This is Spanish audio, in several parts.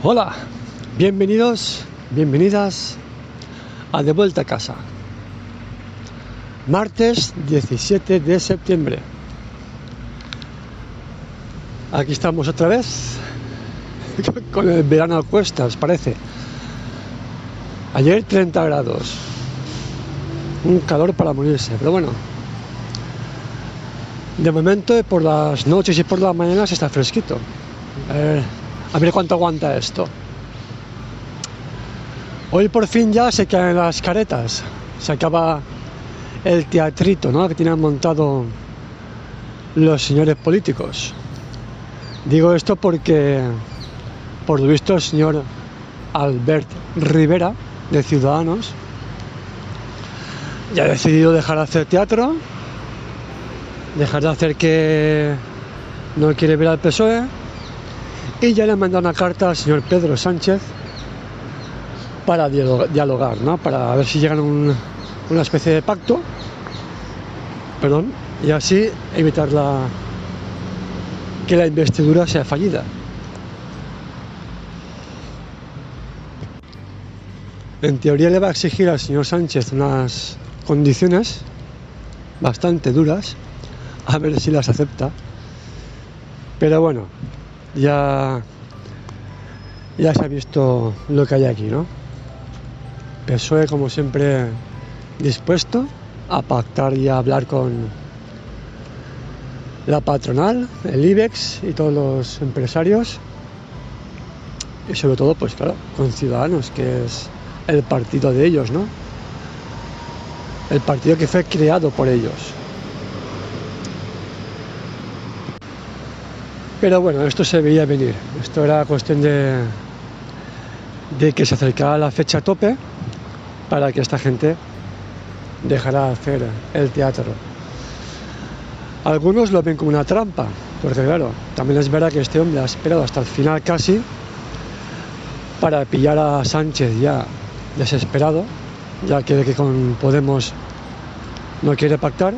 Hola, bienvenidos, bienvenidas a De Vuelta a Casa. Martes 17 de septiembre. Aquí estamos otra vez con el verano a cuestas, parece. Ayer 30 grados. Un calor para morirse, pero bueno. De momento por las noches y por las mañanas está fresquito. A ver, a ver cuánto aguanta esto. Hoy por fin ya se caen las caretas. Se acaba el teatrito ¿no? que tienen montado los señores políticos. Digo esto porque, por lo visto, el señor Albert Rivera, de Ciudadanos, ya ha decidido dejar de hacer teatro, dejar de hacer que no quiere ver al PSOE y ya le ha mandado una carta al señor Pedro Sánchez para dialogar, ¿no? para ver si llegan a una especie de pacto, perdón, y así evitar la, que la investidura sea fallida. En teoría le va a exigir al señor Sánchez unas condiciones bastante duras, a ver si las acepta. Pero bueno, ya, ya se ha visto lo que hay aquí, ¿no? PSOE, como siempre, dispuesto a pactar y a hablar con la patronal, el IBEX y todos los empresarios. Y sobre todo, pues claro, con Ciudadanos, que es el partido de ellos, ¿no? El partido que fue creado por ellos. Pero bueno, esto se veía venir. Esto era cuestión de, de que se acercara la fecha tope para que esta gente dejara hacer el teatro. Algunos lo ven como una trampa, porque claro, también es verdad que este hombre ha esperado hasta el final casi para pillar a Sánchez ya desesperado, ya que con Podemos no quiere pactar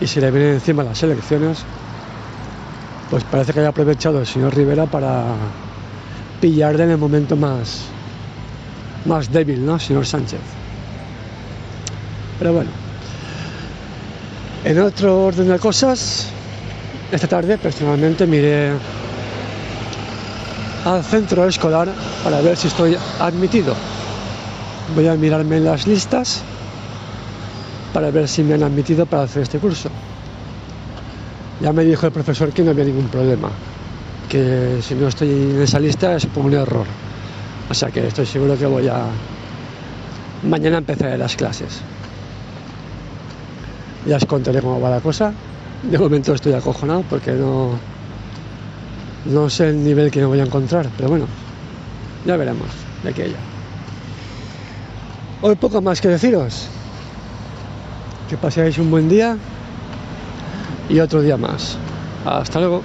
y se le vienen encima las elecciones, pues parece que haya aprovechado el señor Rivera para pillarle en el momento más, más débil, ¿no? Señor Sánchez. Pero bueno. En otro orden de cosas, esta tarde personalmente miré al centro escolar para ver si estoy admitido. Voy a mirarme en las listas para ver si me han admitido para hacer este curso. Ya me dijo el profesor que no había ningún problema, que si no estoy en esa lista es por un error. O sea que estoy seguro que voy a... Mañana empezaré las clases. Ya os contaré cómo va la cosa. De momento estoy acojonado porque no... No sé el nivel que me voy a encontrar, pero bueno, ya veremos de aquello. Hoy poco más que deciros. Que paséis un buen día y otro día más. Hasta luego.